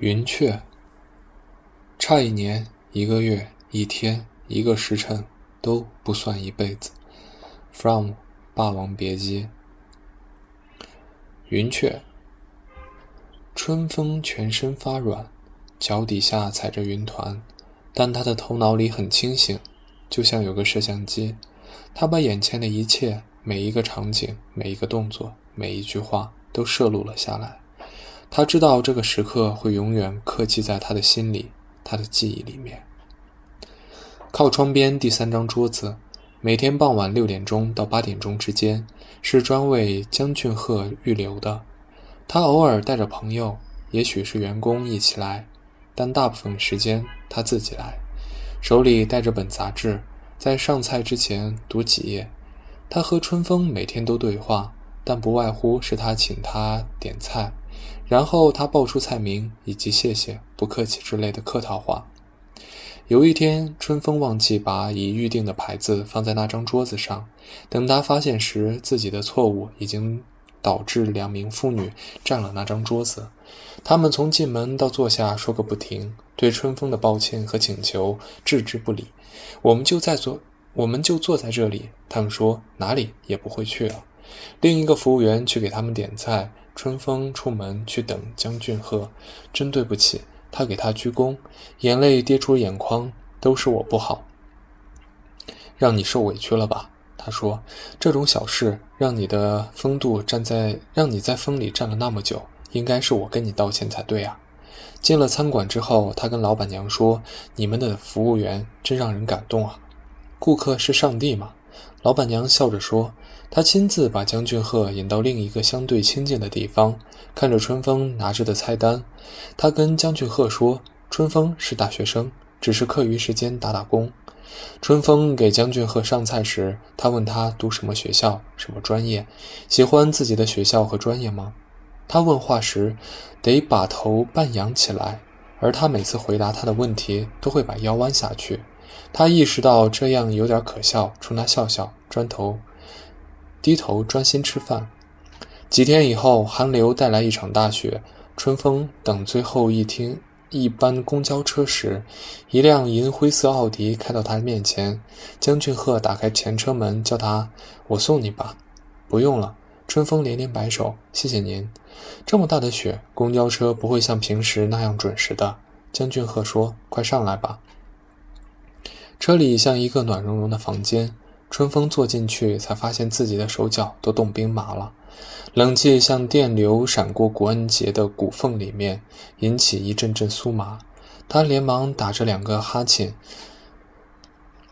云雀，差一年、一个月、一天、一个时辰都不算一辈子。From《霸王别姬》。云雀，春风全身发软，脚底下踩着云团，但他的头脑里很清醒，就像有个摄像机，他把眼前的一切、每一个场景、每一个动作、每一句话都摄录了下来。他知道这个时刻会永远刻记在他的心里，他的记忆里面。靠窗边第三张桌子，每天傍晚六点钟到八点钟之间是专为江俊鹤预留的。他偶尔带着朋友，也许是员工一起来，但大部分时间他自己来，手里带着本杂志，在上菜之前读几页。他和春风每天都对话，但不外乎是他请他点菜。然后他报出菜名以及谢谢、不客气之类的客套话。有一天，春风忘记把已预定的牌子放在那张桌子上。等他发现时，自己的错误已经导致两名妇女占了那张桌子。他们从进门到坐下说个不停，对春风的抱歉和请求置之不理。我们就在坐，我们就坐在这里。他们说哪里也不会去了。另一个服务员去给他们点菜。春风出门去等江俊鹤，真对不起，他给他鞠躬，眼泪跌出眼眶，都是我不好，让你受委屈了吧？他说：“这种小事让你的风度站在，让你在风里站了那么久，应该是我跟你道歉才对啊。”进了餐馆之后，他跟老板娘说：“你们的服务员真让人感动啊，顾客是上帝嘛。”老板娘笑着说。他亲自把江俊鹤引到另一个相对清静的地方，看着春风拿着的菜单。他跟江俊鹤说：“春风是大学生，只是课余时间打打工。”春风给江俊鹤上菜时，他问他读什么学校、什么专业，喜欢自己的学校和专业吗？他问话时得把头半仰起来，而他每次回答他的问题都会把腰弯下去。他意识到这样有点可笑，冲他笑笑，转头。低头专心吃饭。几天以后，寒流带来一场大雪。春风等最后一听一班公交车时，一辆银灰色奥迪开到他面前。江俊鹤打开前车门，叫他：“我送你吧。”“不用了。”春风连连摆手：“谢谢您。”这么大的雪，公交车不会像平时那样准时的。江俊鹤说：“快上来吧。”车里像一个暖融融的房间。春风坐进去，才发现自己的手脚都冻冰麻了。冷气像电流闪过古恩杰的骨缝里面，引起一阵阵酥麻。他连忙打着两个哈欠，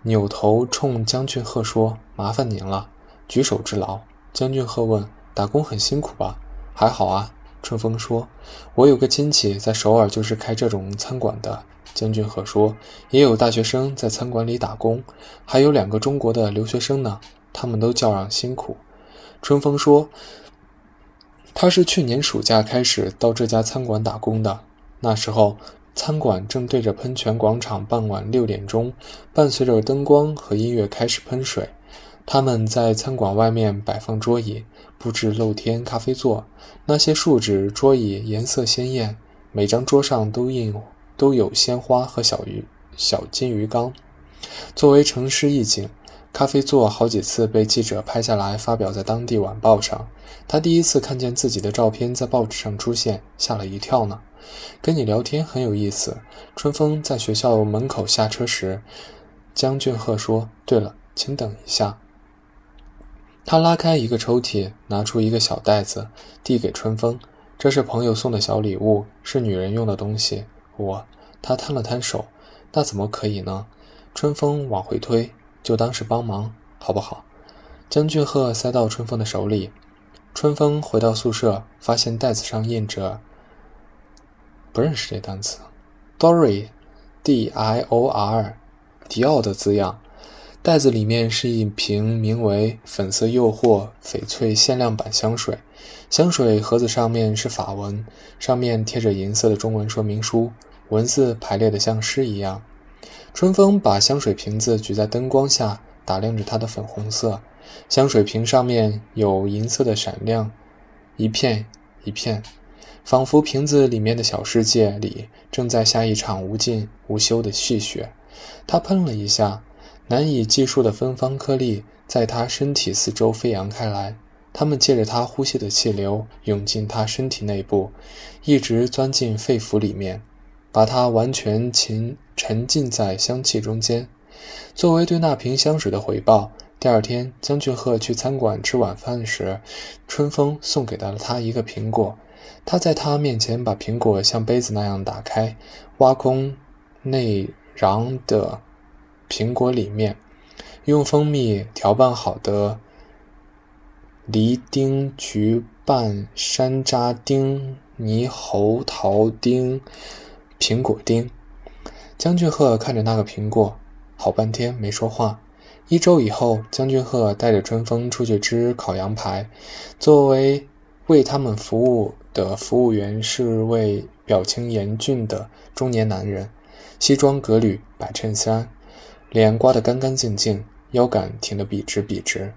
扭头冲江俊鹤说：“麻烦您了，举手之劳。”江俊鹤问：“打工很辛苦吧？”“还好啊。”春风说：“我有个亲戚在首尔，就是开这种餐馆的。”江俊和说：“也有大学生在餐馆里打工，还有两个中国的留学生呢，他们都叫嚷辛苦。”春风说：“他是去年暑假开始到这家餐馆打工的，那时候餐馆正对着喷泉广场，傍晚六点钟，伴随着灯光和音乐开始喷水。他们在餐馆外面摆放桌椅，布置露天咖啡座，那些树脂桌椅颜色鲜艳，每张桌上都印。”都有鲜花和小鱼、小金鱼缸，作为城市意境。咖啡座好几次被记者拍下来，发表在当地晚报上。他第一次看见自己的照片在报纸上出现，吓了一跳呢。跟你聊天很有意思。春风在学校门口下车时，江俊鹤说：“对了，请等一下。”他拉开一个抽屉，拿出一个小袋子，递给春风：“这是朋友送的小礼物，是女人用的东西。”我，他摊了摊手，那怎么可以呢？春风往回推，就当是帮忙，好不好？江俊鹤塞到春风的手里。春风回到宿舍，发现袋子上印着不认识这单词，Dior，D-I-O-R，迪奥的字样。袋子里面是一瓶名为“粉色诱惑”翡翠限量版香水，香水盒子上面是法文，上面贴着银色的中文说明书。文字排列的像诗一样。春风把香水瓶子举在灯光下，打量着它的粉红色。香水瓶上面有银色的闪亮，一片一片。仿佛瓶子里面的小世界里正在下一场无尽无休的细雪。他喷了一下，难以计数的芬芳颗粒在他身体四周飞扬开来，它们借着他呼吸的气流涌进他身体内部，一直钻进肺腑里面，把它完全浸沉浸在香气中间。作为对那瓶香水的回报。第二天，江俊鹤去餐馆吃晚饭时，春风送给了他一个苹果。他在他面前把苹果像杯子那样打开，挖空内瓤的苹果里面，用蜂蜜调拌好的梨丁、橘瓣、山楂丁、猕猴桃丁、苹果丁。江俊鹤看着那个苹果，好半天没说话。一周以后，江俊鹤带着春风出去吃烤羊排。作为为他们服务的服务员是位表情严峻的中年男人，西装革履，白衬衫，脸刮得干干净净，腰杆挺得笔直笔直。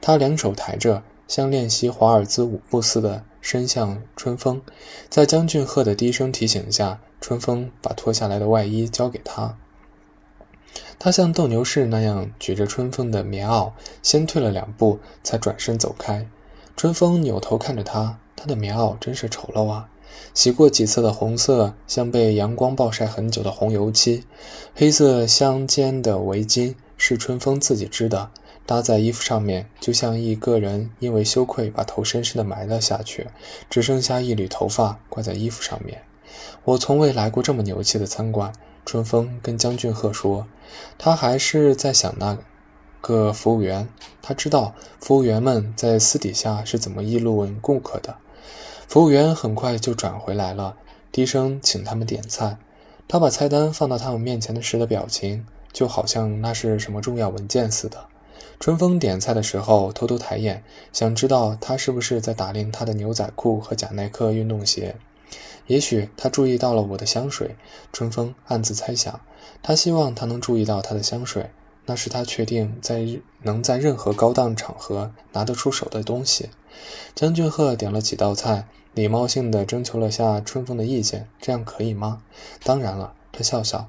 他两手抬着，像练习华尔兹舞步似的伸向春风。在江俊鹤的低声提醒下，春风把脱下来的外衣交给他。他像斗牛士那样举着春风的棉袄，先退了两步，才转身走开。春风扭头看着他，他的棉袄真是丑陋啊！洗过几次的红色，像被阳光暴晒很久的红油漆。黑色相间的围巾是春风自己织的，搭在衣服上面，就像一个人因为羞愧把头深深地埋了下去，只剩下一缕头发挂在衣服上面。我从未来过这么牛气的餐馆。春风跟江俊鹤说：“他还是在想那个服务员。他知道服务员们在私底下是怎么议论顾客的。服务员很快就转回来了，低声请他们点菜。他把菜单放到他们面前时的表情，就好像那是什么重要文件似的。春风点菜的时候偷偷抬眼，想知道他是不是在打量他的牛仔裤和贾耐克运动鞋。”也许他注意到了我的香水，春风暗自猜想，他希望他能注意到他的香水，那是他确定在能在任何高档场合拿得出手的东西。江俊鹤点了几道菜，礼貌性地征求了下春风的意见，这样可以吗？当然了，他笑笑，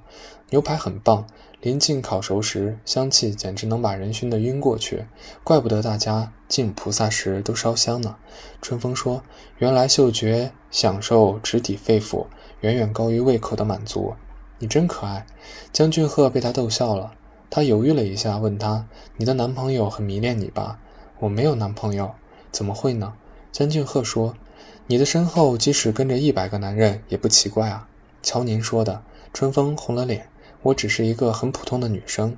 牛排很棒。临近烤熟时，香气简直能把人熏得晕过去，怪不得大家敬菩萨时都烧香呢。春风说：“原来嗅觉享受直抵肺腑，远远高于胃口的满足。”你真可爱，江俊鹤被他逗笑了。他犹豫了一下，问他：“你的男朋友很迷恋你吧？”“我没有男朋友，怎么会呢？”江俊鹤说：“你的身后即使跟着一百个男人也不奇怪啊。”瞧您说的，春风红了脸。我只是一个很普通的女生，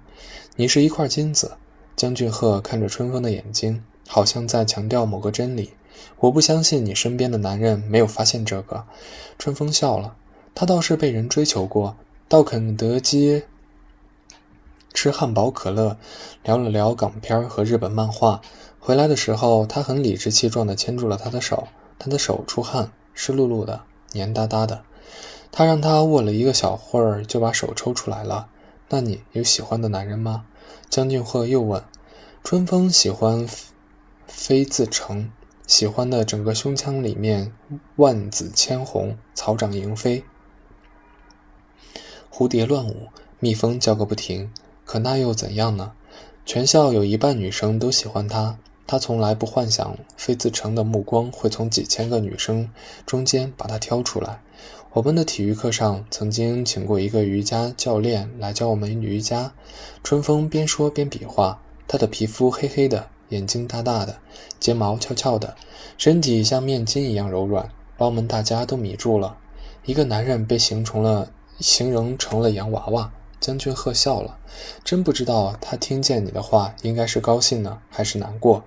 你是一块金子。江俊鹤看着春风的眼睛，好像在强调某个真理。我不相信你身边的男人没有发现这个。春风笑了，他倒是被人追求过，到肯德基吃汉堡可乐，聊了聊港片和日本漫画。回来的时候，他很理直气壮地牵住了他的手，他的手出汗，湿漉漉的，黏哒哒的。他让他握了一个小会儿，就把手抽出来了。那你有喜欢的男人吗？江俊鹤又问。春风喜欢飞自成，喜欢的整个胸腔里面万紫千红，草长莺飞，蝴蝶乱舞，蜜蜂叫个不停。可那又怎样呢？全校有一半女生都喜欢他，他从来不幻想飞自成的目光会从几千个女生中间把他挑出来。我们的体育课上曾经请过一个瑜伽教练来教我们瑜伽。春风边说边比划，他的皮肤黑黑的，眼睛大大的，睫毛翘翘的，身体像面筋一样柔软，把我们大家都迷住了。一个男人被形成了，形容成了洋娃娃。将军鹤笑了，真不知道他听见你的话应该是高兴呢，还是难过。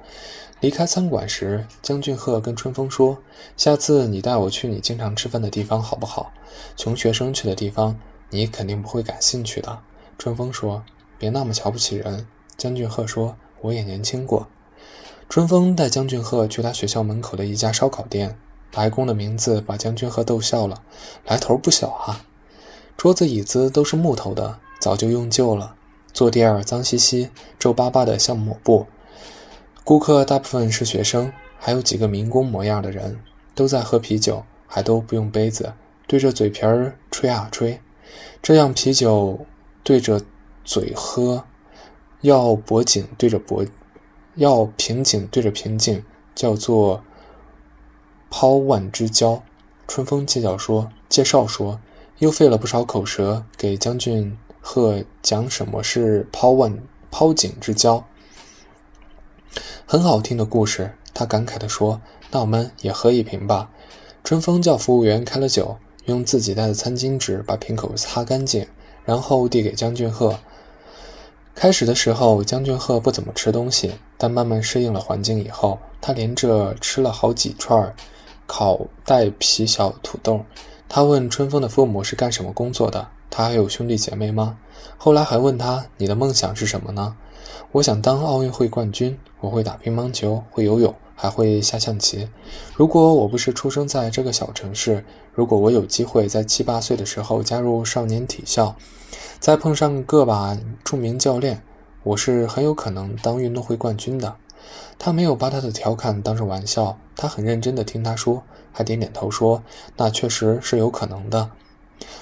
离开餐馆时，江俊鹤跟春风说：“下次你带我去你经常吃饭的地方好不好？穷学生去的地方，你肯定不会感兴趣的。”春风说：“别那么瞧不起人。”江俊鹤说：“我也年轻过。”春风带江俊鹤去他学校门口的一家烧烤店，白宫的名字把江俊鹤逗笑了，来头不小啊！桌子椅子都是木头的，早就用旧了，坐垫儿脏兮兮、皱巴巴的，像抹布。顾客大部分是学生，还有几个民工模样的人，都在喝啤酒。还都不用杯子，对着嘴皮儿吹啊吹。这样啤酒对着嘴喝，要脖颈对着脖，要瓶颈对着瓶颈，叫做抛腕之交。春风介绍说，介绍说，又费了不少口舌给将军贺讲什么是抛腕抛颈之交。很好听的故事，他感慨地说：“那我们也喝一瓶吧。”春风叫服务员开了酒，用自己带的餐巾纸把瓶口擦干净，然后递给江俊鹤。开始的时候，江俊鹤不怎么吃东西，但慢慢适应了环境以后，他连着吃了好几串烤带皮小土豆。他问春风的父母是干什么工作的，他还有兄弟姐妹吗？后来还问他：“你的梦想是什么呢？”我想当奥运会冠军，我会打乒乓球，会游泳，还会下象棋。如果我不是出生在这个小城市，如果我有机会在七八岁的时候加入少年体校，再碰上个把著名教练，我是很有可能当运动会冠军的。他没有把他的调侃当成玩笑，他很认真地听他说，还点点头说：“那确实是有可能的。”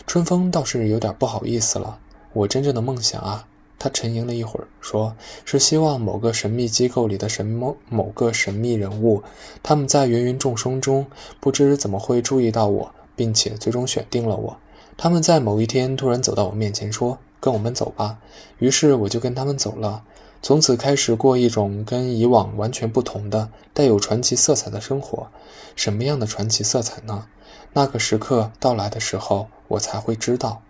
春风倒是有点不好意思了，我真正的梦想啊。他沉吟了一会儿，说是希望某个神秘机构里的什么某个神秘人物，他们在芸芸众生中不知怎么会注意到我，并且最终选定了我。他们在某一天突然走到我面前，说：“跟我们走吧。”于是我就跟他们走了，从此开始过一种跟以往完全不同的、带有传奇色彩的生活。什么样的传奇色彩呢？那个时刻到来的时候，我才会知道。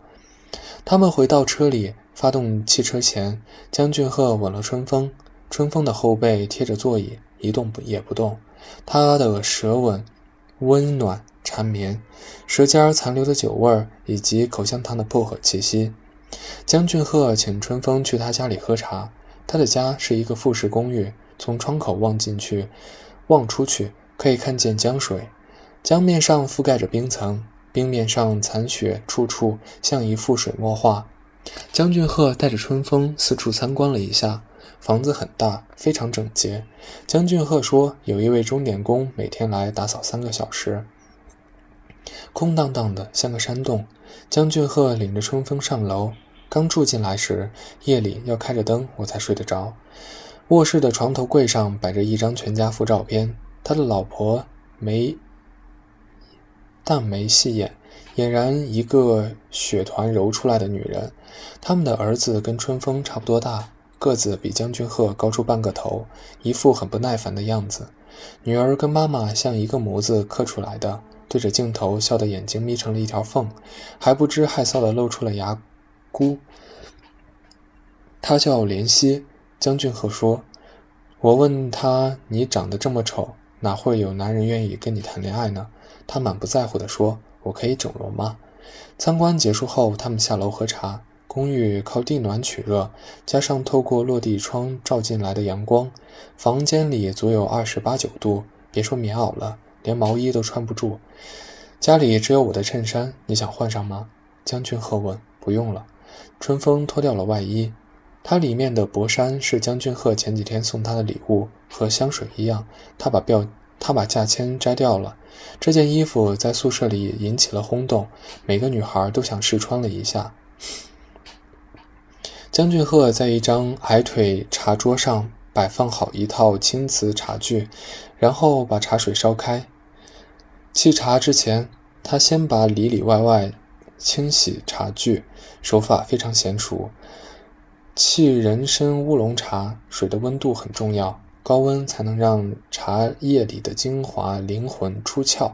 他们回到车里。发动汽车前，江俊鹤吻了春风。春风的后背贴着座椅，一动也不动。他的舌吻温暖缠绵，舌尖残留的酒味儿以及口香糖的薄荷气息。江俊鹤请春风去他家里喝茶。他的家是一个复式公寓，从窗口望进去，望出去可以看见江水。江面上覆盖着冰层，冰面上残雪处处像一幅水墨画。江俊鹤带着春风四处参观了一下，房子很大，非常整洁。江俊鹤说，有一位钟点工每天来打扫三个小时。空荡荡的，像个山洞。江俊鹤领着春风上楼。刚住进来时，夜里要开着灯，我才睡得着。卧室的床头柜上摆着一张全家福照片，他的老婆梅淡眉细眼。俨然一个血团揉出来的女人。他们的儿子跟春风差不多大，个子比江俊鹤高出半个头，一副很不耐烦的样子。女儿跟妈妈像一个模子刻出来的，对着镜头笑得眼睛眯成了一条缝，还不知害臊地露出了牙箍。她叫怜惜。江俊鹤说：“我问她，你长得这么丑，哪会有男人愿意跟你谈恋爱呢？”他满不在乎地说。我可以整容吗？参观结束后，他们下楼喝茶。公寓靠地暖取热，加上透过落地窗照进来的阳光，房间里足有二十八九度。别说棉袄了，连毛衣都穿不住。家里只有我的衬衫，你想换上吗？将军鹤问。不用了。春风脱掉了外衣，它里面的薄衫是将军鹤前几天送他的礼物，和香水一样。他把标。他把价签摘掉了，这件衣服在宿舍里引起了轰动，每个女孩都想试穿了一下。江俊鹤在一张矮腿茶桌上摆放好一套青瓷茶具，然后把茶水烧开。沏茶之前，他先把里里外外清洗茶具，手法非常娴熟。沏人参乌龙茶，水的温度很重要。高温才能让茶叶里的精华灵魂出窍。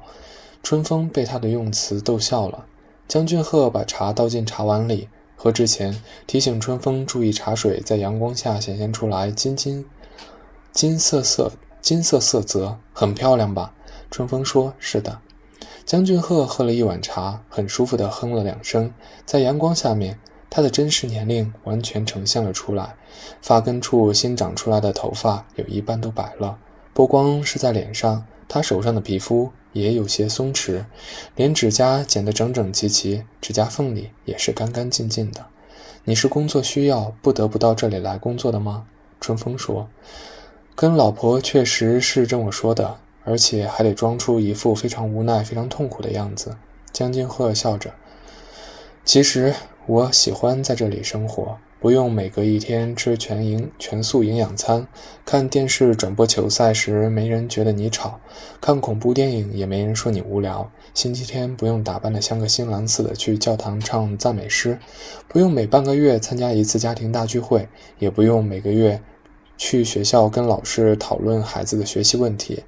春风被他的用词逗笑了。江俊鹤把茶倒进茶碗里，喝之前提醒春风注意茶水在阳光下显现出来金金金色色金色色泽，很漂亮吧？春风说：“是的。”江俊鹤喝了一碗茶，很舒服地哼了两声，在阳光下面。他的真实年龄完全呈现了出来，发根处新长出来的头发有一半都白了，不光是在脸上，他手上的皮肤也有些松弛，连指甲剪得整整齐齐，指甲缝里也是干干净净的。你是工作需要不得不到这里来工作的吗？春风说：“跟老婆确实是这么说的，而且还得装出一副非常无奈、非常痛苦的样子。江津鹤笑着：“其实我喜欢在这里生活。”不用每隔一天吃全营全素营养餐，看电视转播球赛时没人觉得你吵，看恐怖电影也没人说你无聊。星期天不用打扮得像个新郎似的去教堂唱赞美诗，不用每半个月参加一次家庭大聚会，也不用每个月去学校跟老师讨论孩子的学习问题。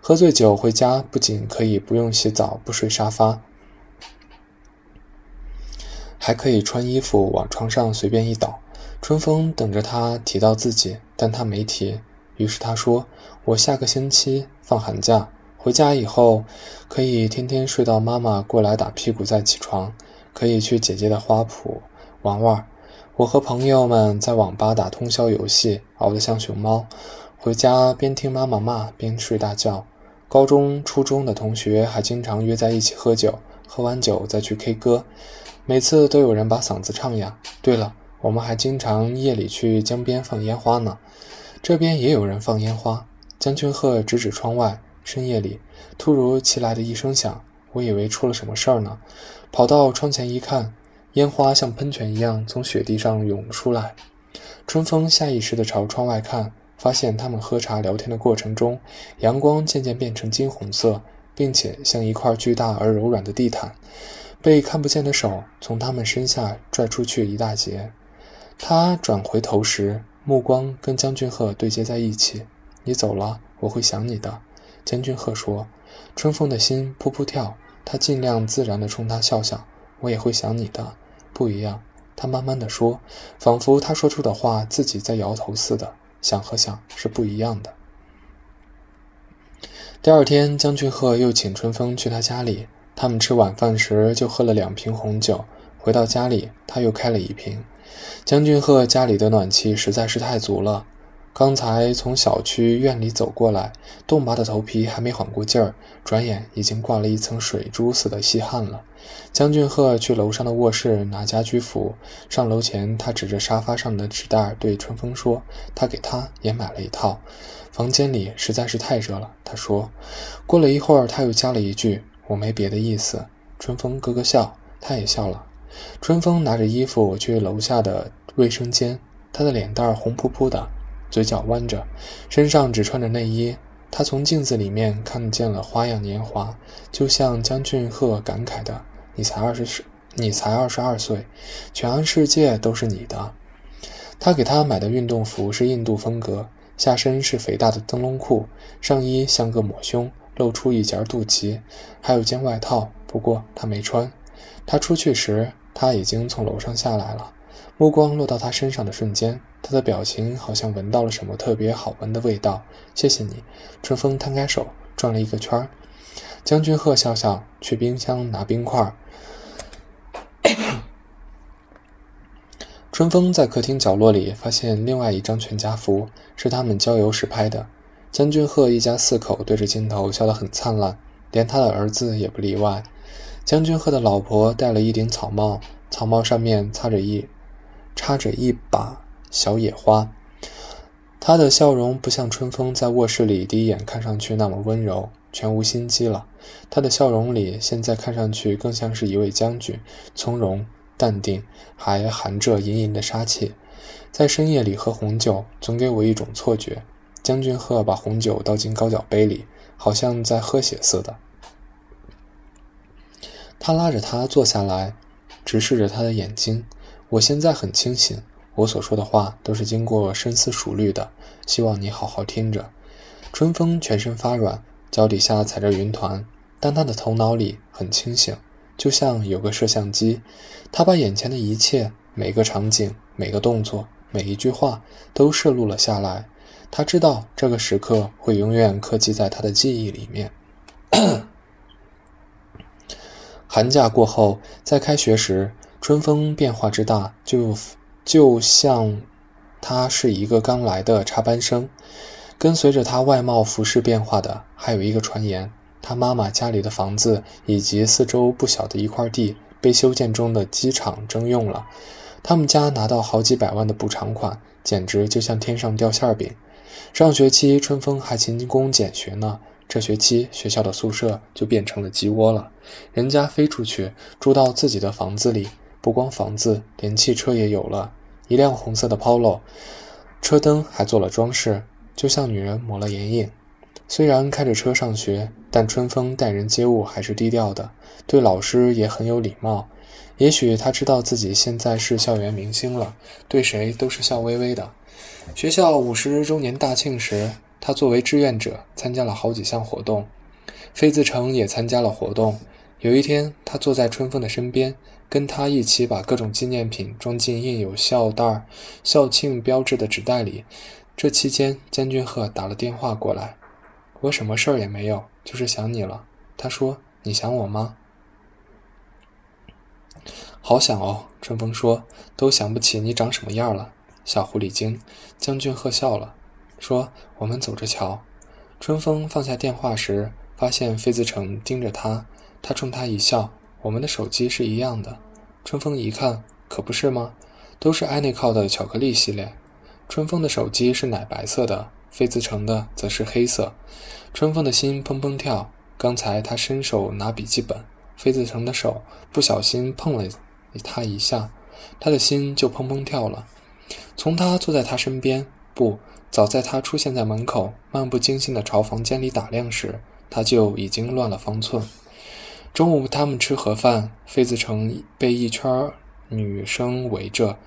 喝醉酒回家不仅可以不用洗澡、不睡沙发。还可以穿衣服往床上随便一倒。春风等着他提到自己，但他没提。于是他说：“我下个星期放寒假，回家以后可以天天睡到妈妈过来打屁股再起床，可以去姐姐的花圃玩玩。我和朋友们在网吧打通宵游戏，熬得像熊猫。回家边听妈妈骂边睡大觉。高中、初中的同学还经常约在一起喝酒，喝完酒再去 K 歌。”每次都有人把嗓子唱哑。对了，我们还经常夜里去江边放烟花呢。这边也有人放烟花。江俊鹤指指窗外，深夜里突如其来的一声响，我以为出了什么事儿呢。跑到窗前一看，烟花像喷泉一样从雪地上涌出来。春风下意识地朝窗外看，发现他们喝茶聊天的过程中，阳光渐渐变成金红色，并且像一块巨大而柔软的地毯。被看不见的手从他们身下拽出去一大截。他转回头时，目光跟江俊鹤对接在一起。“你走了，我会想你的。”江俊鹤说。春风的心扑扑跳，他尽量自然地冲他笑笑。“我也会想你的。”不一样，他慢慢地说，仿佛他说出的话自己在摇头似的。想和想是不一样的。第二天，江俊鹤又请春风去他家里。他们吃晚饭时就喝了两瓶红酒，回到家里他又开了一瓶。江俊赫家里的暖气实在是太足了，刚才从小区院里走过来，冻麻的头皮还没缓过劲儿，转眼已经挂了一层水珠似的细汗了。江俊鹤去楼上的卧室拿家居服，上楼前他指着沙发上的纸袋对春风说：“他给他也买了一套。”房间里实在是太热了，他说。过了一会儿，他又加了一句。我没别的意思，春风咯咯笑，他也笑了。春风拿着衣服去楼下的卫生间，他的脸蛋红扑扑的，嘴角弯着，身上只穿着内衣。他从镜子里面看见了花样年华，就像江俊鹤感慨的：“你才二十，你才二十二岁，全世界都是你的。”他给他买的运动服是印度风格，下身是肥大的灯笼裤，上衣像个抹胸。露出一截肚脐，还有件外套，不过他没穿。他出去时，他已经从楼上下来了。目光落到他身上的瞬间，他的表情好像闻到了什么特别好闻的味道。谢谢你，春风摊开手转了一个圈儿。江君鹤笑笑，去冰箱拿冰块。春风在客厅角落里发现另外一张全家福，是他们郊游时拍的。将军鹤一家四口对着镜头笑得很灿烂，连他的儿子也不例外。将军鹤的老婆戴了一顶草帽，草帽上面插着一插着一把小野花。他的笑容不像春风在卧室里第一眼看上去那么温柔，全无心机了。他的笑容里现在看上去更像是一位将军，从容淡定，还含着隐隐的杀气。在深夜里喝红酒，总给我一种错觉。将军鹤把红酒倒进高脚杯里，好像在喝血似的。他拉着他坐下来，直视着他的眼睛。我现在很清醒，我所说的话都是经过深思熟虑的。希望你好好听着。春风全身发软，脚底下踩着云团，但他的头脑里很清醒，就像有个摄像机。他把眼前的一切，每个场景、每个动作、每一句话，都摄录了下来。他知道这个时刻会永远刻记在他的记忆里面。寒假过后，在开学时，春风变化之大，就就像他是一个刚来的插班生。跟随着他外貌服饰变化的，还有一个传言：他妈妈家里的房子以及四周不小的一块地被修建中的机场征用了，他们家拿到好几百万的补偿款，简直就像天上掉馅饼。上学期，春风还勤工俭学呢，这学期学校的宿舍就变成了鸡窝了。人家飞出去住到自己的房子里，不光房子，连汽车也有了，一辆红色的 Polo，车灯还做了装饰，就像女人抹了眼影。虽然开着车上学，但春风待人接物还是低调的，对老师也很有礼貌。也许他知道自己现在是校园明星了，对谁都是笑微微的。学校五十周年大庆时，他作为志愿者参加了好几项活动，费自成也参加了活动。有一天，他坐在春风的身边，跟他一起把各种纪念品装进印有校袋、校庆标志的纸袋里。这期间，江俊鹤打了电话过来，我什么事儿也没有，就是想你了。他说：“你想我吗？”好想哦，春风说：“都想不起你长什么样了。”小狐狸精，江俊鹤笑了，说：“我们走着瞧。”春风放下电话时，发现费自成盯着他，他冲他一笑：“我们的手机是一样的。”春风一看，可不是吗？都是艾内靠的巧克力系列。春风的手机是奶白色的，费自成的则是黑色。春风的心砰砰跳。刚才他伸手拿笔记本，费自成的手不小心碰了他一下，他的心就砰砰跳了。从他坐在他身边，不，早在他出现在门口，漫不经心地朝房间里打量时，他就已经乱了方寸。中午他们吃盒饭，费子成被一圈女生围着，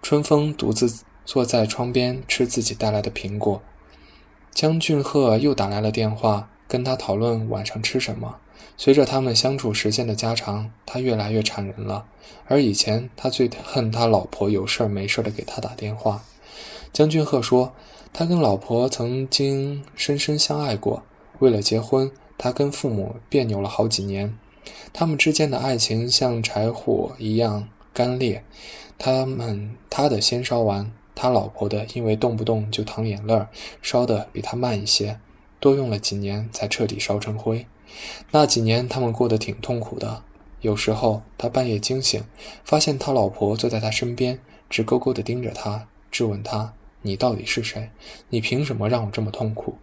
春风独自坐在窗边吃自己带来的苹果。江俊鹤又打来了电话，跟他讨论晚上吃什么。随着他们相处时间的加长，他越来越缠人了。而以前，他最恨他老婆有事没事的给他打电话。江俊鹤说，他跟老婆曾经深深相爱过，为了结婚，他跟父母别扭了好几年。他们之间的爱情像柴火一样干裂，他们他的先烧完，他老婆的因为动不动就淌眼泪，烧的比他慢一些，多用了几年才彻底烧成灰。那几年，他们过得挺痛苦的。有时候，他半夜惊醒，发现他老婆坐在他身边，直勾勾地盯着他，质问他：“你到底是谁？你凭什么让我这么痛苦？”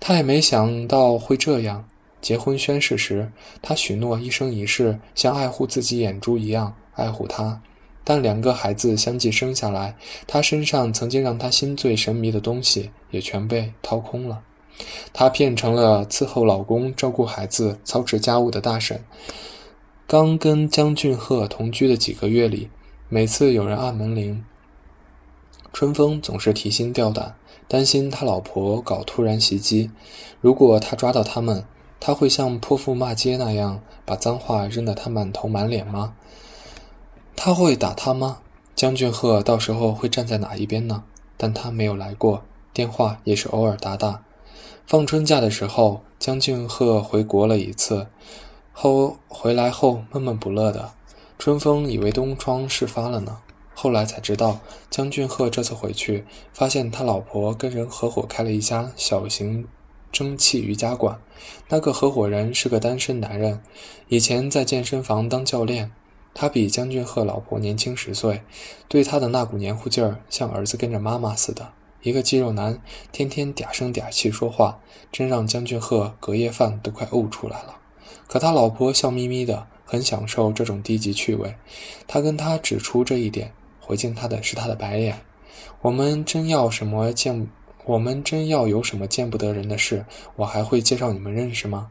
他也没想到会这样。结婚宣誓时，他许诺一生一世像爱护自己眼珠一样爱护她。但两个孩子相继生下来，他身上曾经让他心醉神迷的东西也全被掏空了。她变成了伺候老公、照顾孩子、操持家务的大婶。刚跟江俊赫同居的几个月里，每次有人按门铃，春风总是提心吊胆，担心他老婆搞突然袭击。如果他抓到他们，他会像泼妇骂街那样把脏话扔得他满头满脸吗？他会打他吗？江俊赫到时候会站在哪一边呢？但他没有来过，电话也是偶尔打打。放春假的时候，江俊鹤回国了一次，后回来后闷闷不乐的。春风以为东窗事发了呢，后来才知道，江俊鹤这次回去，发现他老婆跟人合伙开了一家小型蒸汽瑜伽馆。那个合伙人是个单身男人，以前在健身房当教练。他比江俊鹤老婆年轻十岁，对他的那股黏糊劲儿，像儿子跟着妈妈似的。一个肌肉男，天天嗲声嗲气说话，真让江俊鹤隔夜饭都快呕出来了。可他老婆笑眯眯的，很享受这种低级趣味。他跟他指出这一点，回敬他的是他的白脸。我们真要什么见，我们真要有什么见不得人的事，我还会介绍你们认识吗？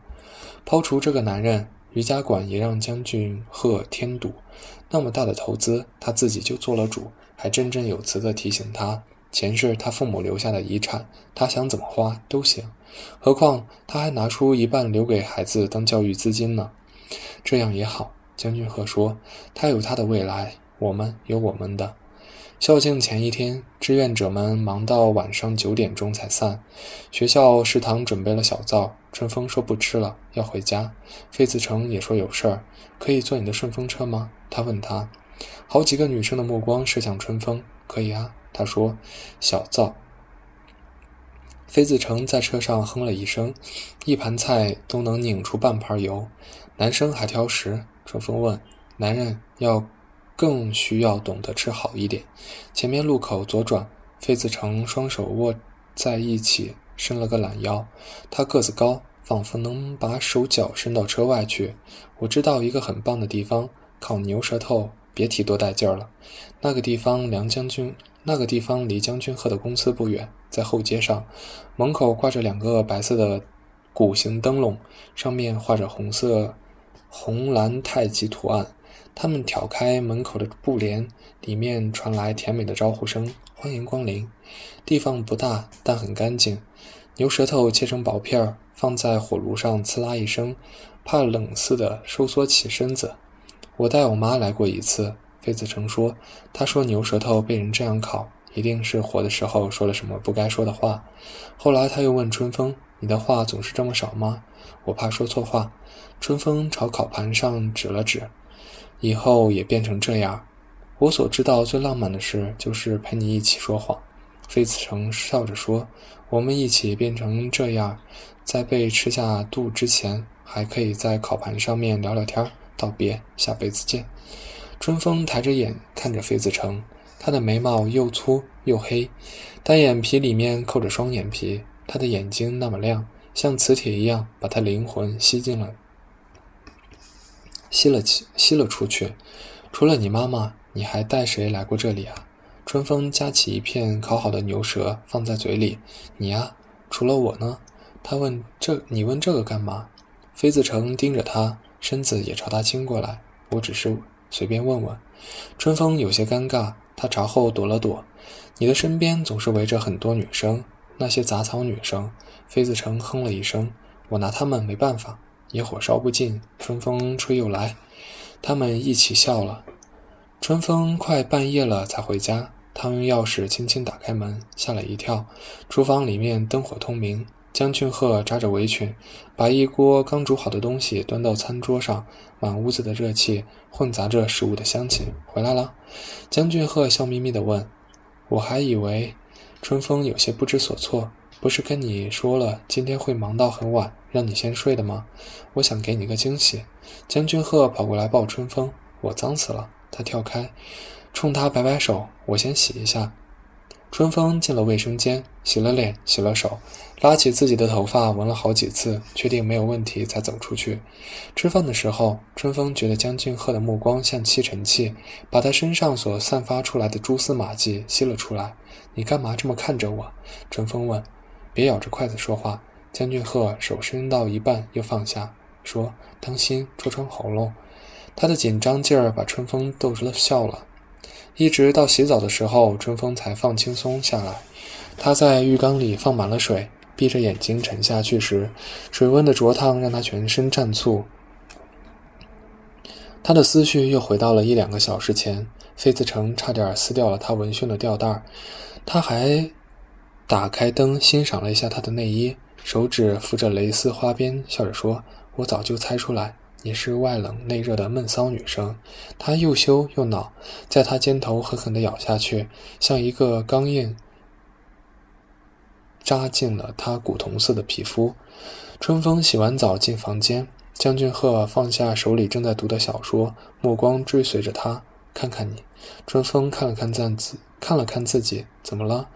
抛除这个男人，瑜伽馆也让江俊鹤添堵。那么大的投资，他自己就做了主，还振振有词地提醒他。钱是他父母留下的遗产，他想怎么花都行。何况他还拿出一半留给孩子当教育资金呢。这样也好，江俊鹤说：“他有他的未来，我们有我们的。”校庆前一天，志愿者们忙到晚上九点钟才散。学校食堂准备了小灶，春风说不吃了，要回家。费子成也说有事儿，可以坐你的顺风车吗？他问他。好几个女生的目光射向春风，可以啊。他说：“小灶。”费子成在车上哼了一声，一盘菜都能拧出半盘油。男生还挑食。春风问：“男人要更需要懂得吃好一点。”前面路口左转，费子成双手握在一起，伸了个懒腰。他个子高，仿佛能把手脚伸到车外去。我知道一个很棒的地方，烤牛舌头，别提多带劲儿了。那个地方，梁将军，那个地方离将军鹤的公司不远，在后街上，门口挂着两个白色的鼓形灯笼，上面画着红色红蓝太极图案。他们挑开门口的布帘，里面传来甜美的招呼声：“欢迎光临。”地方不大，但很干净。牛舌头切成薄片，放在火炉上，呲啦一声，怕冷似的收缩起身子。我带我妈来过一次，费子成说：“他说牛舌头被人这样烤，一定是火的时候说了什么不该说的话。”后来他又问春风：“你的话总是这么少吗？”我怕说错话。春风朝烤盘上指了指。以后也变成这样。我所知道最浪漫的事，就是陪你一起说谎。费子成笑着说：“我们一起变成这样，在被吃下肚之前，还可以在烤盘上面聊聊天，道别，下辈子见。”春风抬着眼看着费子成，他的眉毛又粗又黑，单眼皮里面扣着双眼皮，他的眼睛那么亮，像磁铁一样，把他灵魂吸进了。吸了起，吸了出去。除了你妈妈，你还带谁来过这里啊？春风夹起一片烤好的牛舌，放在嘴里。你呀，除了我呢？他问。这你问这个干嘛？费子成盯着他，身子也朝他倾过来。我只是随便问问。春风有些尴尬，他朝后躲了躲。你的身边总是围着很多女生，那些杂草女生。飞子成哼了一声。我拿他们没办法。野火烧不尽，春风吹又来。他们一起笑了。春风快半夜了才回家，他用钥匙轻轻打开门，吓了一跳。厨房里面灯火通明，江俊鹤扎着围裙，把一锅刚煮好的东西端到餐桌上，满屋子的热气混杂着食物的香气。回来了？江俊鹤笑眯眯地问。我还以为……春风有些不知所措。不是跟你说了，今天会忙到很晚，让你先睡的吗？我想给你个惊喜。江俊鹤跑过来抱春风，我脏死了。他跳开，冲他摆摆手，我先洗一下。春风进了卫生间，洗了脸，洗了手，拉起自己的头发闻了好几次，确定没有问题才走出去。吃饭的时候，春风觉得江俊鹤的目光像吸尘器，把他身上所散发出来的蛛丝马迹吸了出来。你干嘛这么看着我？春风问。别咬着筷子说话。江俊鹤手伸到一半又放下，说：“当心戳穿喉咙。”他的紧张劲儿把春风逗了笑了。一直到洗澡的时候，春风才放轻松下来。他在浴缸里放满了水，闭着眼睛沉下去时，水温的灼烫让他全身战醋。他的思绪又回到了一两个小时前，费子成差点撕掉了他文胸的吊带他还。打开灯，欣赏了一下她的内衣，手指扶着蕾丝花边，笑着说：“我早就猜出来，你是外冷内热的闷骚女生。”她又羞又恼，在他肩头狠狠地咬下去，像一个钢印扎进了她古铜色的皮肤。春风洗完澡进房间，江俊赫放下手里正在读的小说，目光追随着他。看看你，春风看了看自己，看了看自己，怎么了？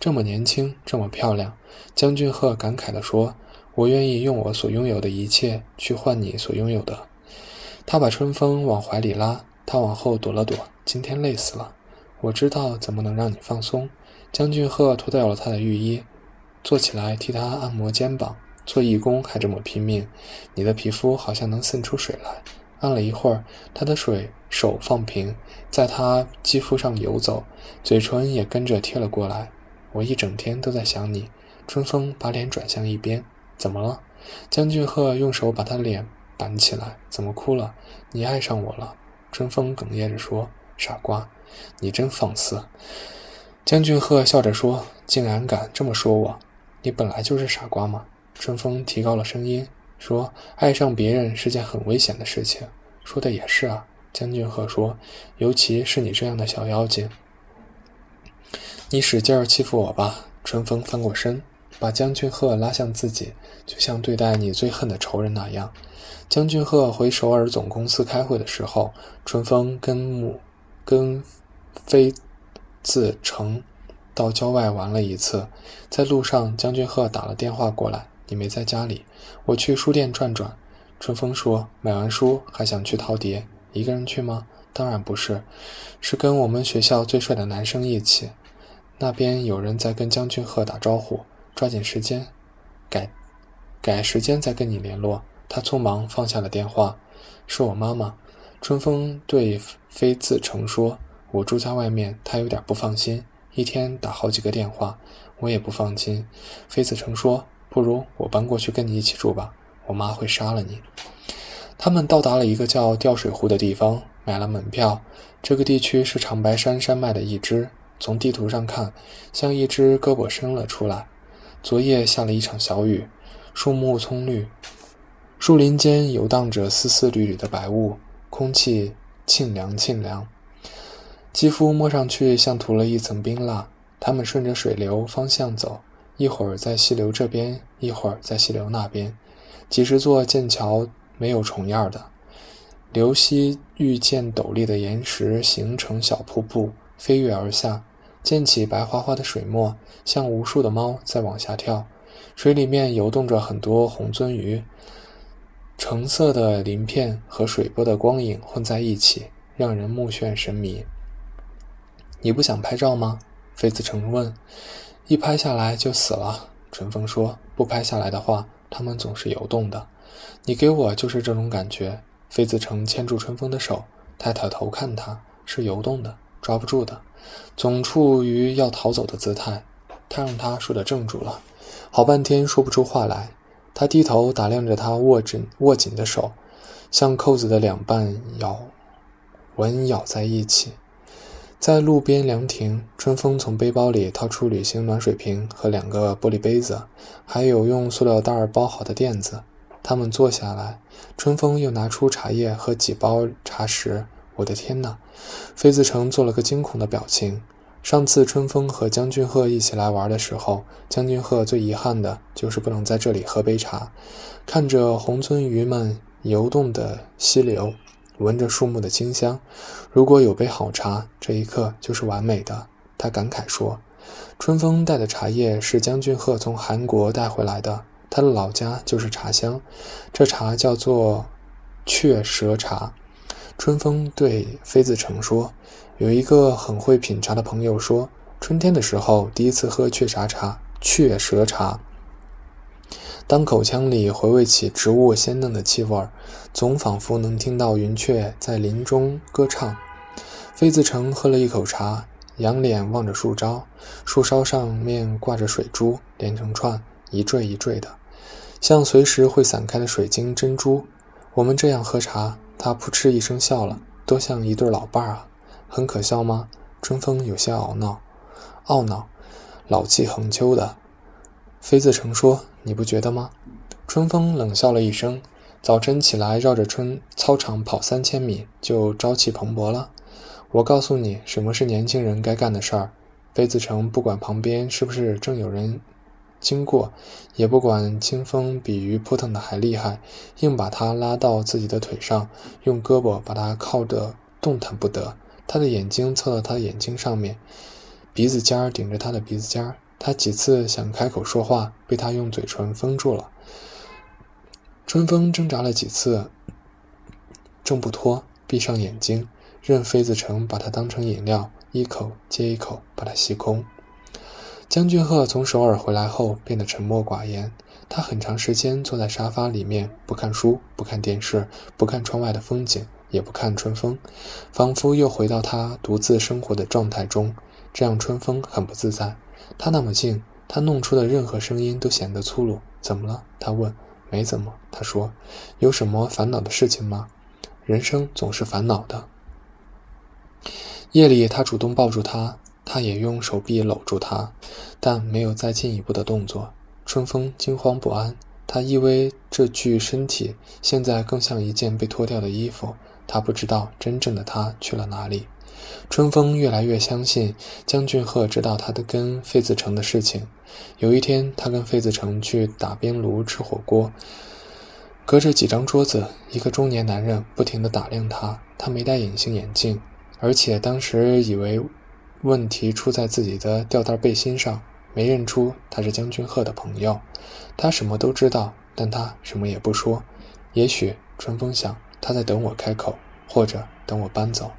这么年轻，这么漂亮。江俊赫感慨地说：“我愿意用我所拥有的一切去换你所拥有的。”他把春风往怀里拉，他往后躲了躲。今天累死了，我知道怎么能让你放松。江俊鹤脱掉了他的浴衣，坐起来替他按摩肩膀。做义工还这么拼命，你的皮肤好像能渗出水来。按了一会儿，他的水手放平，在他肌肤上游走，嘴唇也跟着贴了过来。我一整天都在想你。春风把脸转向一边，怎么了？江俊鹤用手把他脸板起来，怎么哭了？你爱上我了？春风哽咽着说：“傻瓜，你真放肆。”江俊鹤笑着说：“竟然敢这么说我？你本来就是傻瓜嘛。”春风提高了声音。说爱上别人是件很危险的事情，说的也是啊。江俊鹤说，尤其是你这样的小妖精。你使劲欺负我吧。春风翻过身，把江俊鹤拉向自己，就像对待你最恨的仇人那样。江俊鹤回首尔总公司开会的时候，春风跟木跟飞自成到郊外玩了一次，在路上，江俊鹤打了电话过来，你没在家里，我去书店转转。春风说，买完书还想去陶碟，一个人去吗？当然不是，是跟我们学校最帅的男生一起。那边有人在跟江俊鹤打招呼，抓紧时间，改改时间再跟你联络。他匆忙放下了电话，是我妈妈。春风对飞自成说：“我住在外面，他有点不放心。”一天打好几个电话，我也不放心。飞子成说：“不如我搬过去跟你一起住吧，我妈会杀了你。”他们到达了一个叫吊水湖的地方，买了门票。这个地区是长白山山脉的一支，从地图上看，像一只胳膊伸了出来。昨夜下了一场小雨，树木葱绿，树林间游荡着丝丝缕缕的白雾，空气沁凉沁凉。肌肤摸上去像涂了一层冰蜡。他们顺着水流方向走，一会儿在溪流这边，一会儿在溪流那边。几十座剑桥没有重样的。流溪遇见陡立的岩石，形成小瀑布，飞跃而下，溅起白花花的水沫，像无数的猫在往下跳。水里面游动着很多红鳟鱼，橙色的鳞片和水波的光影混在一起，让人目眩神迷。你不想拍照吗？费子成问。一拍下来就死了。春风说。不拍下来的话，它们总是游动的。你给我就是这种感觉。费子成牵住春风的手，抬抬头看他，是游动的，抓不住的，总处于要逃走的姿态。他让他说的怔住了，好半天说不出话来。他低头打量着他握紧握紧的手，像扣子的两半咬纹咬在一起。在路边凉亭，春风从背包里掏出旅行暖水瓶和两个玻璃杯子，还有用塑料袋包好的垫子。他们坐下来，春风又拿出茶叶和几包茶食。我的天哪！费子成做了个惊恐的表情。上次春风和江俊鹤一起来玩的时候，江俊鹤最遗憾的就是不能在这里喝杯茶，看着红鳟鱼们游动的溪流。闻着树木的清香，如果有杯好茶，这一刻就是完美的。他感慨说：“春风带的茶叶是江俊鹤从韩国带回来的，他的老家就是茶乡。这茶叫做雀舌茶。”春风对妃子成说：“有一个很会品茶的朋友说，春天的时候第一次喝雀茶茶，雀舌茶。”当口腔里回味起植物鲜嫩的气味，总仿佛能听到云雀在林中歌唱。妃子成喝了一口茶，仰脸望着树梢，树梢上面挂着水珠，连成串，一坠一坠的，像随时会散开的水晶珍珠。我们这样喝茶，他扑哧一声笑了，多像一对老伴儿啊！很可笑吗？春风有些懊恼，懊恼，老气横秋的。妃子成说。你不觉得吗？春风冷笑了一声。早晨起来绕着春操场跑三千米，就朝气蓬勃了。我告诉你，什么是年轻人该干的事儿。妃子成不管旁边是不是正有人经过，也不管清风比鱼扑腾的还厉害，硬把他拉到自己的腿上，用胳膊把他靠得动弹不得。他的眼睛凑到他的眼睛上面，鼻子尖顶着他的鼻子尖。他几次想开口说话，被他用嘴唇封住了。春风挣扎了几次，挣不脱，闭上眼睛，任妃子成把它当成饮料，一口接一口把它吸空。江俊鹤从首尔回来后变得沉默寡言，他很长时间坐在沙发里面，不看书，不看电视，不看窗外的风景，也不看春风，仿佛又回到他独自生活的状态中。这样，春风很不自在。他那么静，他弄出的任何声音都显得粗鲁。怎么了？他问。没怎么。他说。有什么烦恼的事情吗？人生总是烦恼的。夜里，他主动抱住她，他也用手臂搂住她，但没有再进一步的动作。春风惊慌不安，他依偎这具身体，现在更像一件被脱掉的衣服。他不知道真正的他去了哪里。春风越来越相信江俊赫知道他的跟费子成的事情。有一天，他跟费子成去打边炉吃火锅，隔着几张桌子，一个中年男人不停地打量他。他没戴隐形眼镜，而且当时以为问题出在自己的吊带背心上，没认出他是江俊鹤的朋友。他什么都知道，但他什么也不说。也许春风想他在等我开口，或者等我搬走。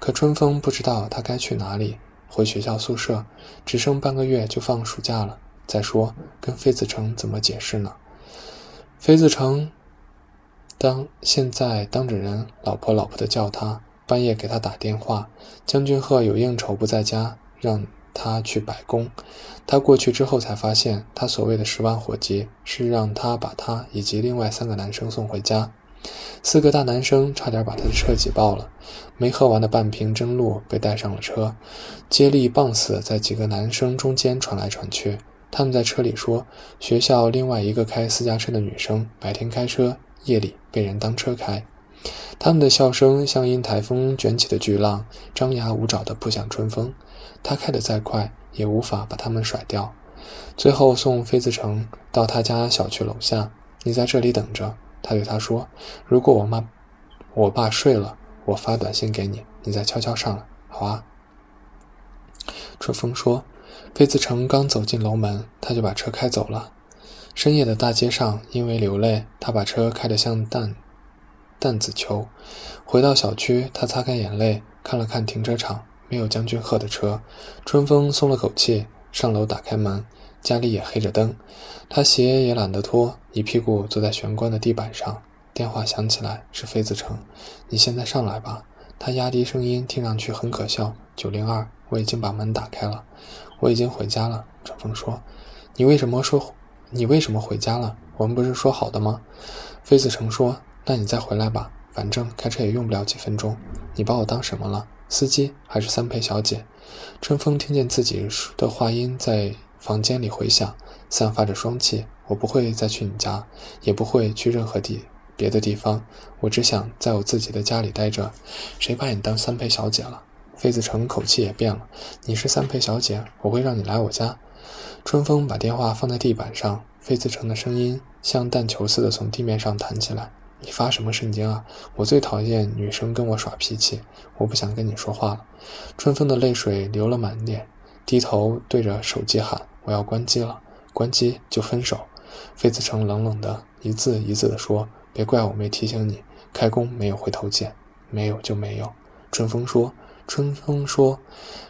可春风不知道他该去哪里。回学校宿舍，只剩半个月就放暑假了。再说，跟费子成怎么解释呢？费子成当现在当着人老婆老婆的叫他，半夜给他打电话。江俊鹤有应酬不在家，让他去白宫。他过去之后才发现，他所谓的十万火急是让他把他以及另外三个男生送回家。四个大男生差点把他的车挤爆了，没喝完的半瓶真露被带上了车，接力棒似在几个男生中间传来传去。他们在车里说，学校另外一个开私家车的女生白天开车，夜里被人当车开。他们的笑声像因台风卷起的巨浪，张牙舞爪地扑向春风。他开得再快，也无法把他们甩掉。最后送费子成到他家小区楼下，你在这里等着。他对他说：“如果我妈、我爸睡了，我发短信给你，你再悄悄上来，好啊。”春风说：“费子成刚走进楼门，他就把车开走了。深夜的大街上，因为流泪，他把车开得像蛋弹子球。回到小区，他擦干眼泪，看了看停车场，没有江俊鹤的车。春风松了口气，上楼打开门。”家里也黑着灯，他鞋也懒得脱，一屁股坐在玄关的地板上。电话响起来，是费子成。你现在上来吧。他压低声音，听上去很可笑。九零二，我已经把门打开了，我已经回家了。春风说：“你为什么说？你为什么回家了？我们不是说好的吗？”费子成说：“那你再回来吧，反正开车也用不了几分钟。你把我当什么了？司机还是三陪小姐？”春风听见自己的话音在。房间里回响，散发着霜气。我不会再去你家，也不会去任何地别的地方。我只想在我自己的家里待着。谁把你当三陪小姐了？费子成口气也变了。你是三陪小姐，我会让你来我家。春风把电话放在地板上，费子成的声音像弹球似的从地面上弹起来。你发什么神经啊？我最讨厌女生跟我耍脾气。我不想跟你说话了。春风的泪水流了满脸，低头对着手机喊。我要关机了，关机就分手。费子成冷冷的一字一字地说：“别怪我没提醒你，开工没有回头箭，没有就没有。”春风说：“春风说，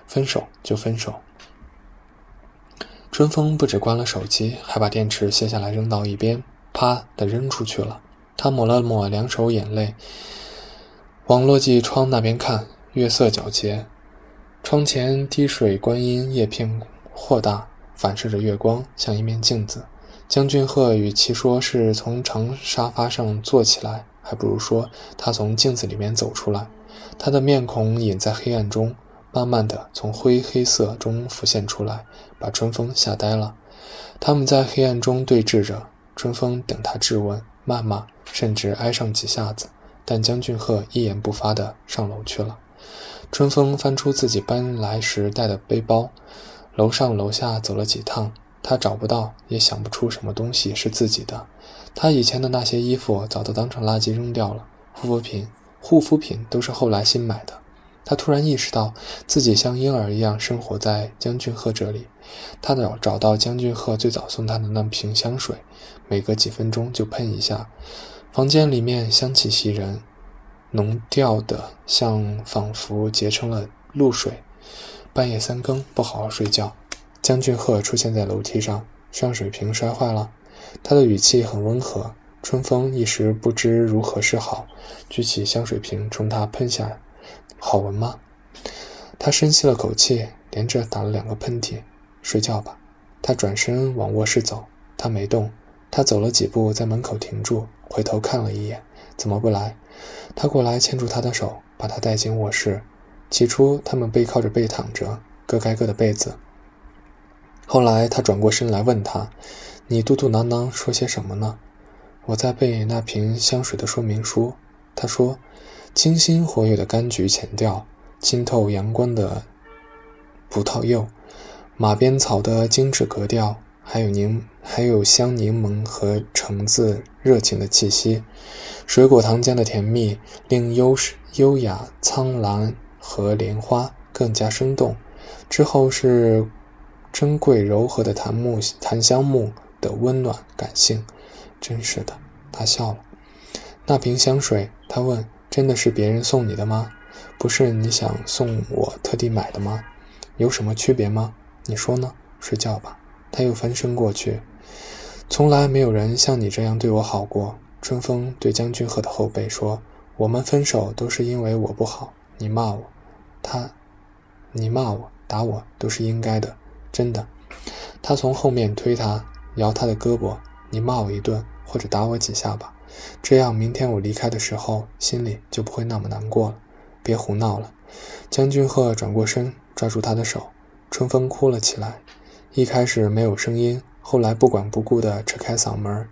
分手就分手。”春风不止关了手机，还把电池卸下来扔到一边，啪的扔出去了。他抹了抹两手眼泪，往落地窗那边看，月色皎洁，窗前滴水观音叶片豁大。反射着月光，像一面镜子。江俊鹤与其说是从长沙发上坐起来，还不如说他从镜子里面走出来。他的面孔隐在黑暗中，慢慢的从灰黑色中浮现出来，把春风吓呆了。他们在黑暗中对峙着，春风等他质问、谩骂，甚至挨上几下子，但江俊鹤一言不发地上楼去了。春风翻出自己搬来时带的背包。楼上楼下走了几趟，他找不到，也想不出什么东西是自己的。他以前的那些衣服早都当成垃圾扔掉了，护肤品、护肤品都是后来新买的。他突然意识到自己像婴儿一样生活在江俊鹤这里。他找找到江俊鹤最早送他的那瓶香水，每隔几分钟就喷一下。房间里面香气袭人，浓调的像仿佛结成了露水。半夜三更不好好睡觉，江俊鹤出现在楼梯上，香水瓶摔坏了。他的语气很温和，春风一时不知如何是好，举起香水瓶冲他喷下。好闻吗？他深吸了口气，连着打了两个喷嚏。睡觉吧。他转身往卧室走，他没动。他走了几步，在门口停住，回头看了一眼，怎么不来？他过来牵住他的手，把他带进卧室。起初，他们背靠着背躺着，各盖各的被子。后来，他转过身来问他：“你嘟嘟囔囔说些什么呢？”我在背那瓶香水的说明书。他说：“清新活跃的柑橘前调，清透阳光的葡萄柚，马鞭草的精致格调，还有柠，还有香柠檬和橙子热情的气息，水果糖浆的甜蜜，令优优雅苍兰。”和莲花更加生动，之后是珍贵柔和的檀木檀香木的温暖感性。真是的，他笑了。那瓶香水，他问：“真的是别人送你的吗？不是你想送我特地买的吗？有什么区别吗？你说呢？睡觉吧。”他又翻身过去。从来没有人像你这样对我好过。春风对江俊鹤的后背说：“我们分手都是因为我不好，你骂我，他，你骂我打我都是应该的，真的。”他从后面推他，摇他的胳膊：“你骂我一顿，或者打我几下吧。”这样，明天我离开的时候，心里就不会那么难过了。别胡闹了。江俊鹤转过身，抓住他的手。春风哭了起来，一开始没有声音，后来不管不顾地扯开嗓门，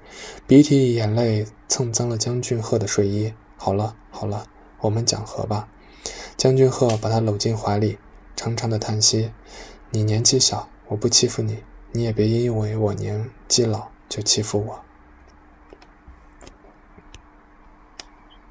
鼻涕眼泪蹭脏了江俊鹤的睡衣。好了好了，我们讲和吧。江俊鹤把他搂进怀里，长长的叹息：“你年纪小，我不欺负你，你也别因为我年纪老就欺负我。”